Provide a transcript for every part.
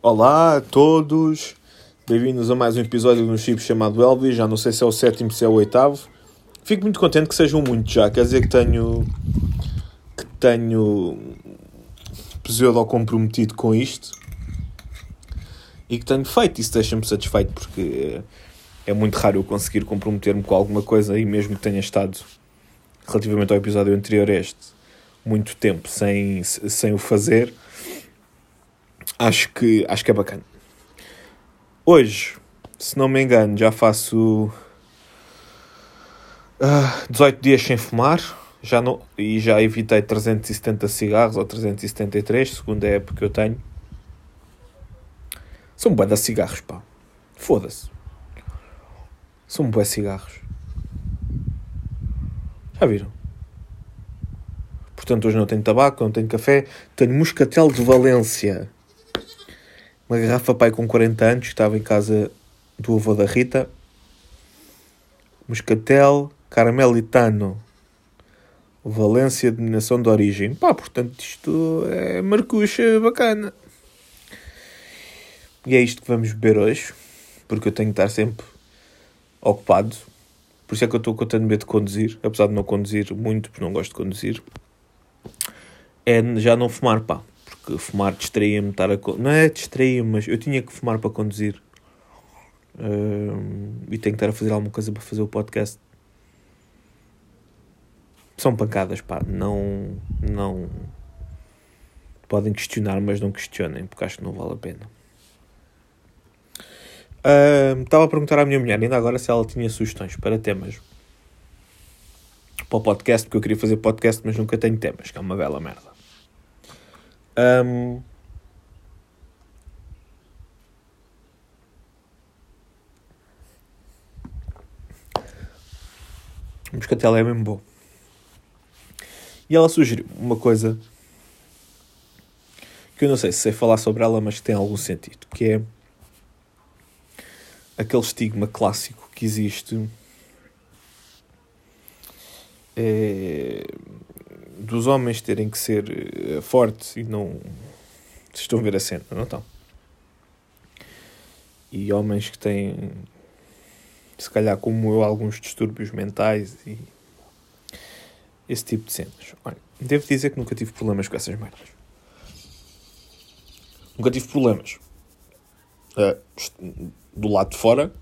Olá a todos, bem-vindos a mais um episódio do chip chamado Elvis. Já não sei se é o sétimo, se é o oitavo. Fico muito contente que sejam muitos já, quer dizer que tenho. que tenho. pseudo comprometido com isto e que tenho feito. Isso deixa-me satisfeito porque é muito raro eu conseguir comprometer-me com alguma coisa e mesmo que tenha estado relativamente ao episódio anterior este muito tempo sem, sem o fazer acho que, acho que é bacana. Hoje, se não me engano, já faço uh, 18 dias sem fumar já não, e já evitei 370 cigarros ou 373, segundo a época que eu tenho. São bué de cigarros, pá. Foda-se. São bué cigarros. Já viram? Portanto, hoje não tenho tabaco, não tenho café. Tenho moscatel de Valência uma garrafa pai com 40 anos, que estava em casa do avô da Rita. Moscatel, caramelitano, Valência, denominação de origem. Pá, portanto, isto é marcuxa bacana. E é isto que vamos beber hoje, porque eu tenho que estar sempre ocupado. Por isso é que eu estou com tanto medo de conduzir, apesar de não conduzir muito, porque não gosto de conduzir. É já não fumar, pá porque fumar distraía-me, estar a... Não é distraía-me, mas eu tinha que fumar para conduzir. Uh, e tenho que estar a fazer alguma coisa para fazer o podcast. São pancadas, pá. Não... Não... Podem questionar, mas não questionem, porque acho que não vale a pena. Uh, estava a perguntar à minha mulher, ainda agora, se ela tinha sugestões para temas para o podcast, porque eu queria fazer podcast, mas nunca tenho temas, que é uma bela merda. Um, moscatel é mesmo bom. E ela sugeriu uma coisa que eu não sei se sei falar sobre ela, mas que tem algum sentido, que é aquele estigma clássico que existe é, dos homens terem que ser uh, fortes e não. Estão a ver a cena, não estão? E homens que têm, se calhar como eu, alguns distúrbios mentais e esse tipo de cenas. Olha, devo dizer que nunca tive problemas com essas merdas. Nunca tive problemas uh, do lado de fora,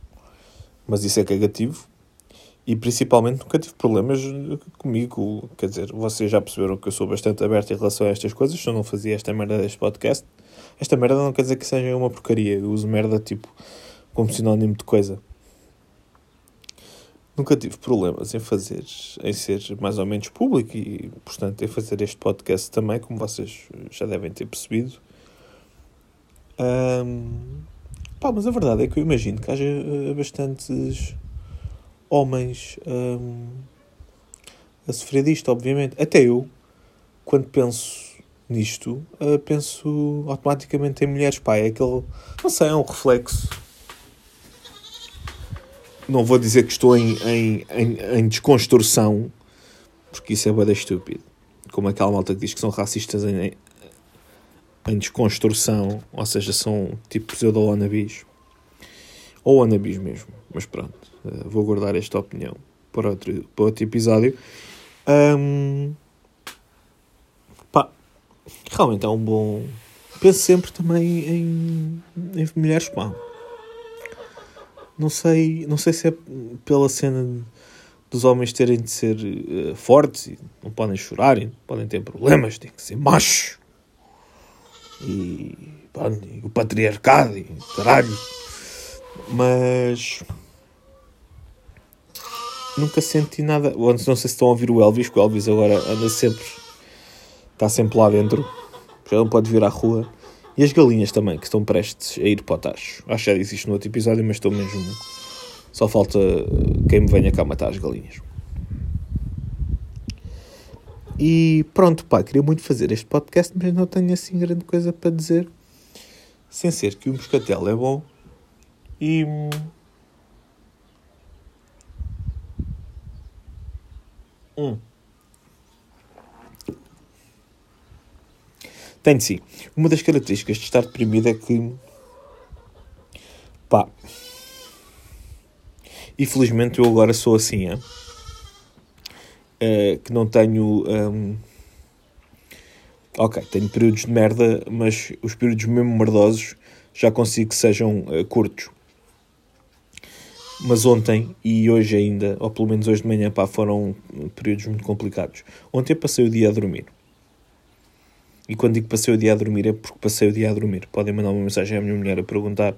mas isso é negativo e principalmente nunca tive problemas comigo. Quer dizer, vocês já perceberam que eu sou bastante aberto em relação a estas coisas. Se eu não fazia esta merda deste podcast, esta merda não quer dizer que seja uma porcaria. Eu uso merda tipo como sinónimo de coisa. Nunca tive problemas em fazer, em ser mais ou menos público e, portanto, em fazer este podcast também, como vocês já devem ter percebido. Um, pá, mas a verdade é que eu imagino que haja uh, bastantes homens hum, a sofrer disto, obviamente. Até eu, quando penso nisto, uh, penso automaticamente em mulheres. Pá, é aquele. Não sei, é um reflexo. Não vou dizer que estou em, em, em, em desconstrução, porque isso é bada estúpido. Como aquela malta que diz que são racistas em, em desconstrução, ou seja, são tipo pseudo-wannabis. Ou wannabis mesmo, mas pronto. Eh, vou guardar esta opinião para outro, para outro episódio. Um, pá, realmente é um bom. Penso sempre também em, em mulheres, pá. Não sei, não sei se é pela cena dos homens terem de ser uh, fortes e não podem chorar, e não podem ter problemas, têm que ser machos. E, pá, e o patriarcado e caralho. Mas nunca senti nada. Não sei se estão a ouvir o Elvis, que o Elvis agora anda sempre. Está sempre lá dentro. Já não pode vir à rua. E as galinhas também, que estão prestes a ir para o tacho. Acho que já disse isto no outro episódio, mas estou mesmo. Só falta quem me venha cá matar as galinhas. E pronto, pá, queria muito fazer este podcast, mas não tenho assim grande coisa para dizer. Sem ser que o moscatel é bom e Hum. Tenho sim. Uma das características de estar deprimido é que. pá. Infelizmente eu agora sou assim, é? Uh, que não tenho. Um, ok, tenho períodos de merda, mas os períodos mesmo merdosos já consigo que sejam uh, curtos. Mas ontem e hoje ainda, ou pelo menos hoje de manhã, pá, foram períodos muito complicados. Ontem passei o dia a dormir. E quando digo passei o dia a dormir é porque passei o dia a dormir. Podem mandar uma mensagem à minha mulher a perguntar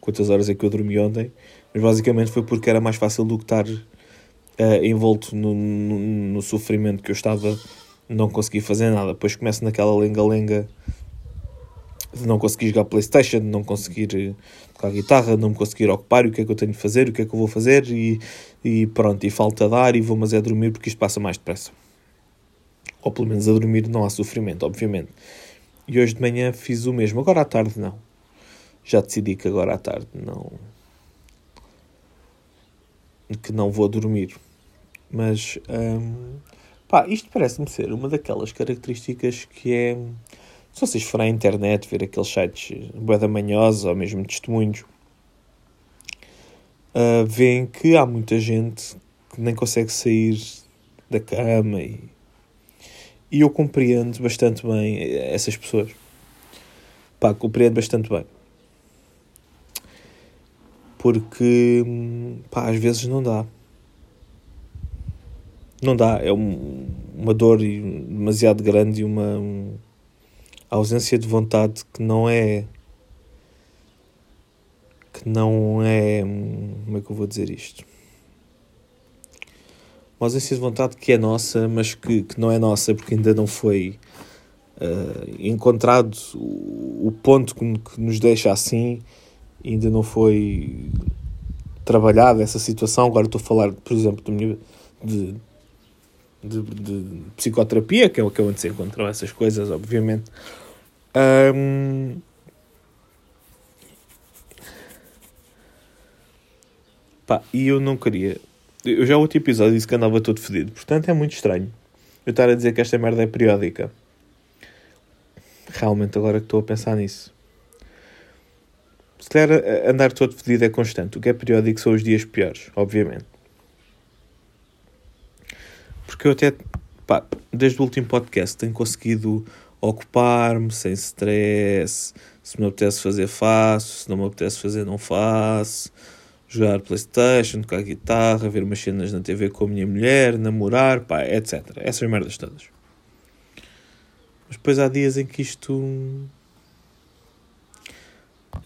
quantas horas é que eu dormi ontem. Mas basicamente foi porque era mais fácil do que estar uh, envolto no, no, no, sofrimento que eu estava, não consegui fazer nada. Depois começo naquela lenga-lenga de não conseguir jogar Playstation, de não conseguir tocar guitarra, de não me conseguir ocupar, o que é que eu tenho de fazer, o que é que eu vou fazer e, e pronto, e falta dar e vou mas é dormir porque isto passa mais depressa. Ou pelo menos a dormir não há sofrimento, obviamente. E hoje de manhã fiz o mesmo. Agora à tarde não. Já decidi que agora à tarde não. que não vou dormir. Mas. Hum, pá, isto parece-me ser uma daquelas características que é se vocês forem à internet ver aqueles sites Boeda Manhosa ou mesmo testemunhos, uh, veem que há muita gente que nem consegue sair da cama e, e eu compreendo bastante bem essas pessoas. Pá, compreendo bastante bem. Porque, pá, às vezes não dá. Não dá. É um, uma dor demasiado grande e uma... Um, a ausência de vontade que não é que não é como é que eu vou dizer isto uma ausência de vontade que é nossa mas que, que não é nossa porque ainda não foi uh, encontrado o, o ponto que, que, nos deixa assim ainda não foi trabalhada essa situação agora estou a falar por exemplo de, de de, de, psicoterapia, que é, que é onde se encontram essas coisas, obviamente. Um, pá, e eu não queria. Eu já outro episódio disse que andava todo fedido, portanto é muito estranho eu estar a dizer que esta merda é periódica. Realmente, agora que estou a pensar nisso. Se calhar andar todo fedido é constante. O que é periódico são os dias piores, obviamente. Porque eu até, pá, desde o último podcast tenho conseguido ocupar-me sem stress. Se me apetece fazer, faço. Se não me apetece fazer, não faço. Jogar Playstation, tocar guitarra, ver umas cenas na TV com a minha mulher, namorar, pá, etc. Essas merdas todas. Mas depois há dias em que isto.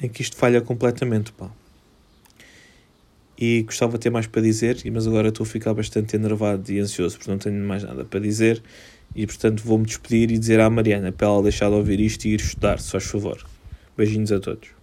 em que isto falha completamente, pá. E gostava de ter mais para dizer, mas agora estou a ficar bastante enervado e ansioso porque não tenho mais nada para dizer e portanto vou-me despedir e dizer à Mariana para ela deixar de ouvir isto e ir estudar, se faz favor. Beijinhos a todos.